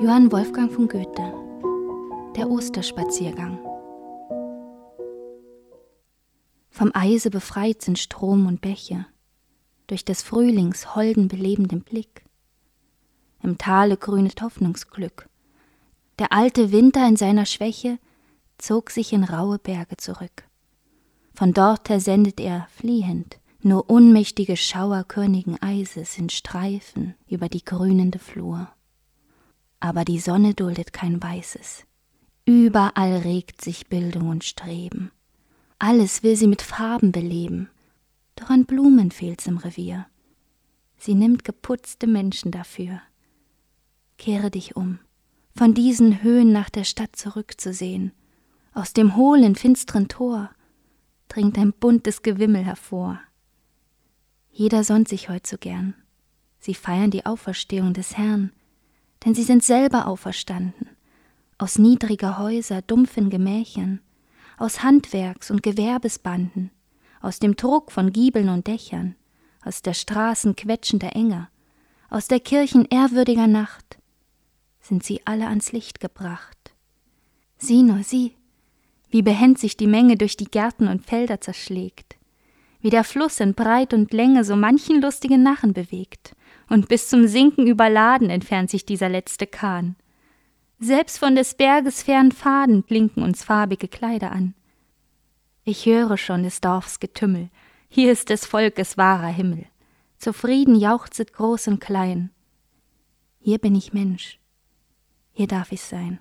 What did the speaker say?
Johann Wolfgang von Goethe Der Osterspaziergang Vom Eise befreit sind Strom und Bäche, durch des Frühlings holden belebenden Blick. Im Tale grünet Hoffnungsglück. Der alte Winter in seiner Schwäche zog sich in raue Berge zurück. Von dort her sendet er fliehend nur unmächtige Schauer körnigen Eises in Streifen über die grünende Flur aber die Sonne duldet kein Weißes. Überall regt sich Bildung und Streben. Alles will sie mit Farben beleben, doch an Blumen fehlt's im Revier. Sie nimmt geputzte Menschen dafür. Kehre dich um, von diesen Höhen nach der Stadt zurückzusehen. Aus dem hohlen, finsteren Tor dringt ein buntes Gewimmel hervor. Jeder sonnt sich heut so gern. Sie feiern die Auferstehung des Herrn, denn sie sind selber auferstanden, aus niedriger Häuser, dumpfen Gemächern, aus Handwerks- und Gewerbesbanden, aus dem Druck von Giebeln und Dächern, aus der Straßen quetschender Enger, aus der Kirchen ehrwürdiger Nacht, sind sie alle ans Licht gebracht. Sieh nur, sieh, wie behend sich die Menge durch die Gärten und Felder zerschlägt, wie der Fluss in Breit und Länge so manchen lustigen Narren bewegt, und bis zum Sinken überladen entfernt sich dieser letzte Kahn. Selbst von des Berges fernen Faden blinken uns farbige Kleider an. Ich höre schon des Dorfs Getümmel, hier ist des Volkes wahrer Himmel. Zufrieden jauchzet groß und klein. Hier bin ich Mensch, hier darf ich sein.